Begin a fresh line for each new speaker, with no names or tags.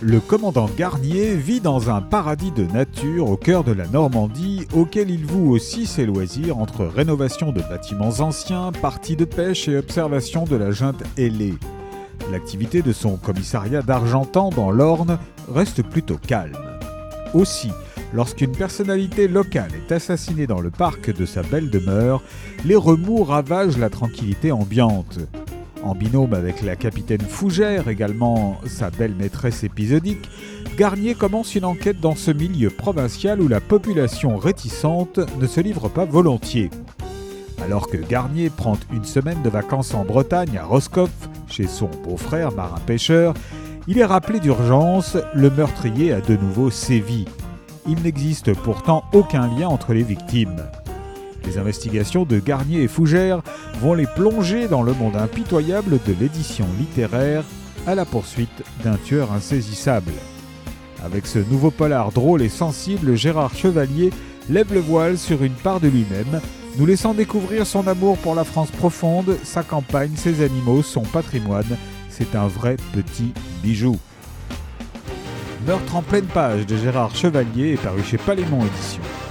Le commandant Garnier vit dans un paradis de nature au cœur de la Normandie, auquel il voue aussi ses loisirs entre rénovation de bâtiments anciens, parties de pêche et observation de la junte ailée. L'activité de son commissariat d'Argentan dans l'Orne reste plutôt calme. Aussi, lorsqu'une personnalité locale est assassinée dans le parc de sa belle demeure, les remous ravagent la tranquillité ambiante. En binôme avec la capitaine Fougère, également sa belle maîtresse épisodique, Garnier commence une enquête dans ce milieu provincial où la population réticente ne se livre pas volontiers. Alors que Garnier prend une semaine de vacances en Bretagne, à Roscoff, chez son beau-frère marin-pêcheur, il est rappelé d'urgence, le meurtrier a de nouveau sévi. Il n'existe pourtant aucun lien entre les victimes. Les investigations de Garnier et Fougère vont les plonger dans le monde impitoyable de l'édition littéraire à la poursuite d'un tueur insaisissable. Avec ce nouveau polar drôle et sensible, Gérard Chevalier lève le voile sur une part de lui-même, nous laissant découvrir son amour pour la France profonde, sa campagne, ses animaux, son patrimoine. C'est un vrai petit bijou. Meurtre en pleine page de Gérard Chevalier est paru chez Palémon Éditions.